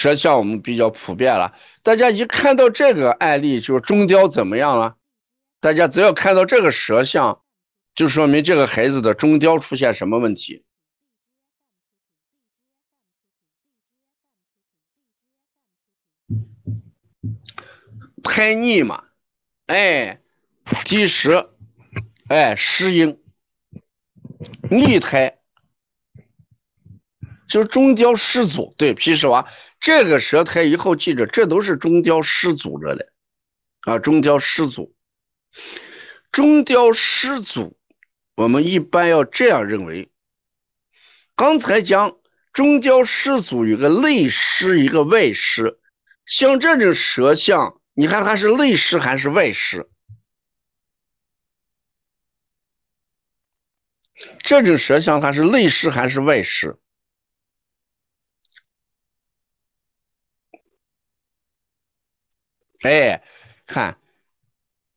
舌象我们比较普遍了。大家一看到这个案例，就是中雕怎么样了？大家只要看到这个舌象，就说明这个孩子的中雕出现什么问题？胎腻嘛，哎，积食，哎，失阴，逆胎，就是中焦失阻。对，皮实娃，这个舌苔以后记着，这都是中焦失阻着的，啊，中焦失阻，中焦失阻，我们一般要这样认为。刚才讲中焦失阻有个内湿，一个外湿，像这种舌象。你看它是内湿还是外湿？这种舌象它是内湿还是外湿？哎，看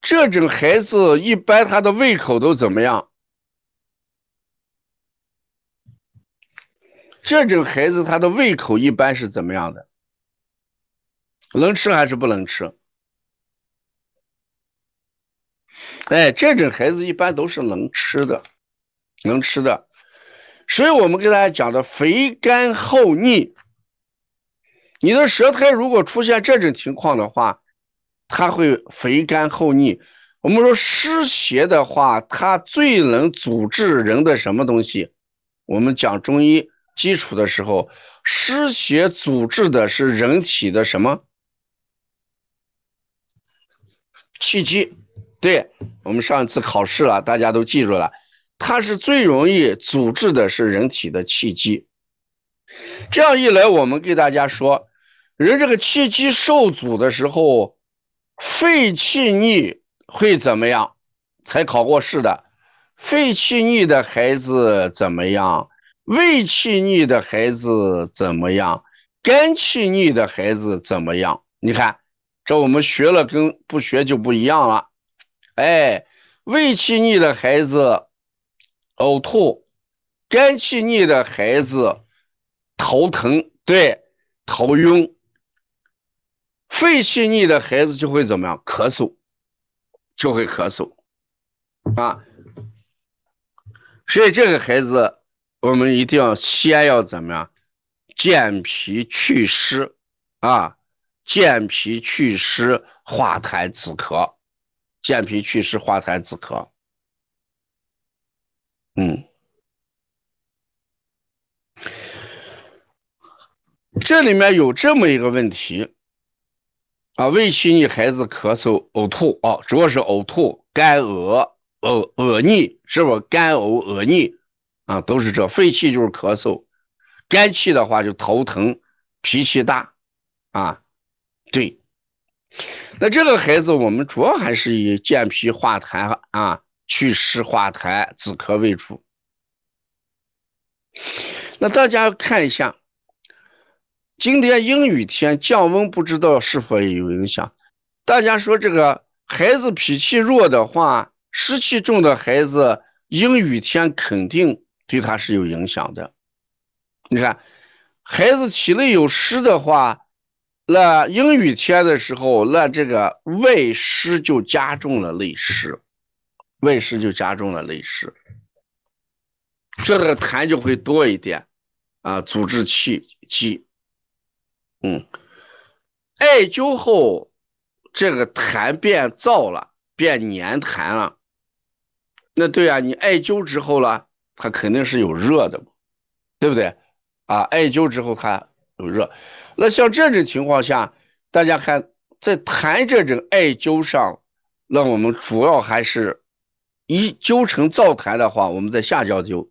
这种孩子一般他的胃口都怎么样？这种孩子他的胃口一般是怎么样的？能吃还是不能吃？哎，这种孩子一般都是能吃的，能吃的，所以我们给大家讲的肥甘厚腻。你的舌苔如果出现这种情况的话，它会肥甘厚腻。我们说湿邪的话，它最能阻滞人的什么东西？我们讲中医基础的时候，湿邪阻滞的是人体的什么？气机。对我们上一次考试了，大家都记住了，它是最容易阻滞的是人体的气机。这样一来，我们给大家说，人这个气机受阻的时候，肺气逆会怎么样？才考过试的，肺气逆的孩子怎么样？胃气逆的孩子怎么样？肝气逆的孩子怎么样？你看，这我们学了跟不学就不一样了。哎，胃气逆的孩子呕吐，肝气逆的孩子头疼，对，头晕。肺气逆的孩子就会怎么样？咳嗽，就会咳嗽啊。所以这个孩子，我们一定要先要怎么样？健脾祛湿啊，健脾祛湿，化痰止咳。健脾祛湿化痰止咳，嗯，这里面有这么一个问题啊，胃气逆孩子咳嗽呕吐啊，主要是呕吐、干呕、呕恶逆，是不是干呕恶逆啊？都是这，肺气就是咳嗽，肝气的话就头疼、脾气大啊，对。那这个孩子，我们主要还是以健脾化痰啊、祛湿化痰止咳为主。那大家看一下，今天阴雨天降温，不知道是否有影响？大家说这个孩子脾气弱的话，湿气重的孩子，阴雨天肯定对他是有影响的。你看，孩子体内有湿的话。那阴雨天的时候，那这个外湿就加重了内湿，外湿就加重了内湿，这个痰就会多一点啊，阻滞气机。嗯，艾灸后，这个痰变燥了，变粘痰了。那对啊，你艾灸之后了，它肯定是有热的对不对？啊，艾灸之后它有热。那像这种情况下，大家看在痰这种艾灸上，那我们主要还是一灸成燥痰的话，我们在下焦灸。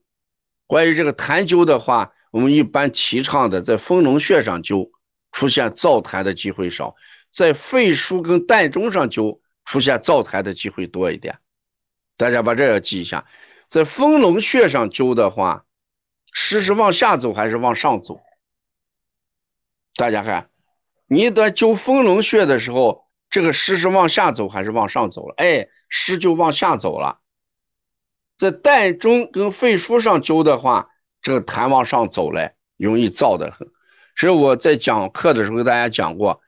关于这个痰灸的话，我们一般提倡的在丰隆穴上灸，出现燥痰的机会少；在肺腧跟膻中上灸，出现燥痰的机会多一点。大家把这要记一下，在丰隆穴上灸的话，湿是往下走还是往上走？大家看，你在灸丰隆穴的时候，这个湿是往下走还是往上走了？哎，湿就往下走了。在膻中跟肺腧上灸的话，这个痰往上走了，容易燥的很。所以我在讲课的时候给大家讲过，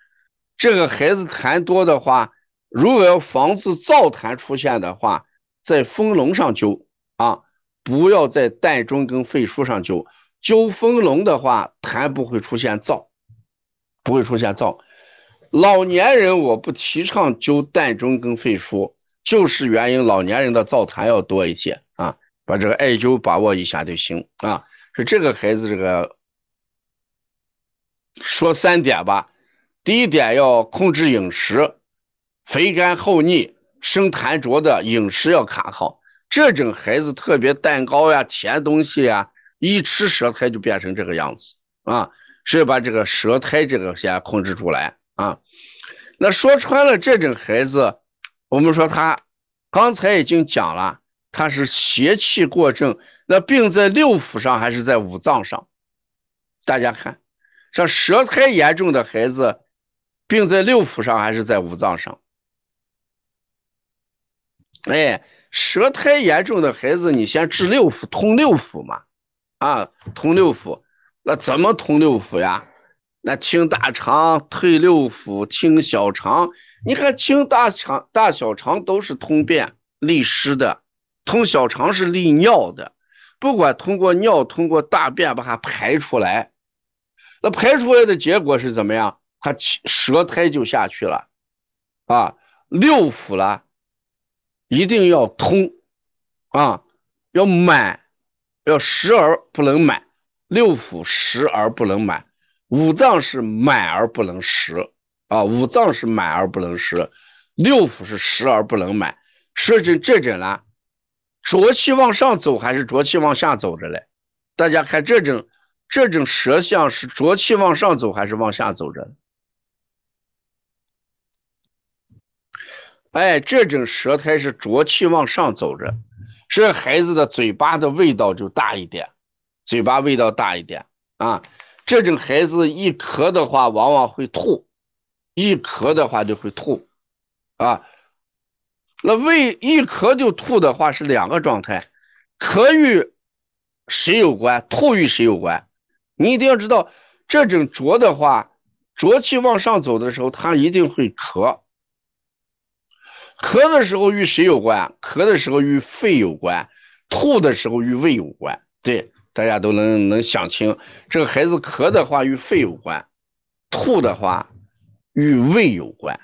这个孩子痰多的话，如果要防止燥痰出现的话，在丰隆上灸啊，不要在膻中跟肺腧上灸。灸丰隆的话，痰不会出现燥，不会出现燥。老年人我不提倡灸膻中跟肺腧，就是原因老年人的燥痰要多一些啊。把这个艾灸把握一下就行啊。是这个孩子这个说三点吧，第一点要控制饮食，肥甘厚腻、生痰浊的饮食要卡好。这种孩子特别蛋糕呀、甜东西呀。一吃舌苔就变成这个样子啊，所以把这个舌苔这个先控制出来啊。那说穿了，这种孩子，我们说他刚才已经讲了，他是邪气过正。那病在六腑上还是在五脏上？大家看，像舌苔严重的孩子，病在六腑上还是在五脏上？哎，舌苔严重的孩子，你先治六腑，通六腑嘛。啊，通六腑，那怎么通六腑呀？那清大肠、退六腑、清小肠。你看，清大肠、大小肠都是通便利湿的，通小肠是利尿的。不管通过尿、通过大便把它排出来，那排出来的结果是怎么样？它舌苔就下去了。啊，六腑了，一定要通，啊，要满。要实而不能满，六腑实而不能满，五脏是满而不能实啊，五脏是满而不能实，六腑是实而不能满。说这这种呢，浊气往上走还是浊气往下走着嘞？大家看这种这种舌象是浊气往上走还是往下走着？哎，这种舌苔是浊气往上走着。这孩子的嘴巴的味道就大一点，嘴巴味道大一点啊。这种孩子一咳的话，往往会吐，一咳的话就会吐啊。那胃一咳就吐的话是两个状态，咳与谁有关，吐与谁有关？你一定要知道，这种浊的话，浊气往上走的时候，他一定会咳。咳的时候与谁有关？咳的时候与肺有关，吐的时候与胃有关。对，大家都能能想清，这个孩子咳的话与肺有关，吐的话与胃有关，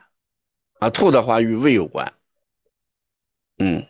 啊，吐的话与胃有关。嗯。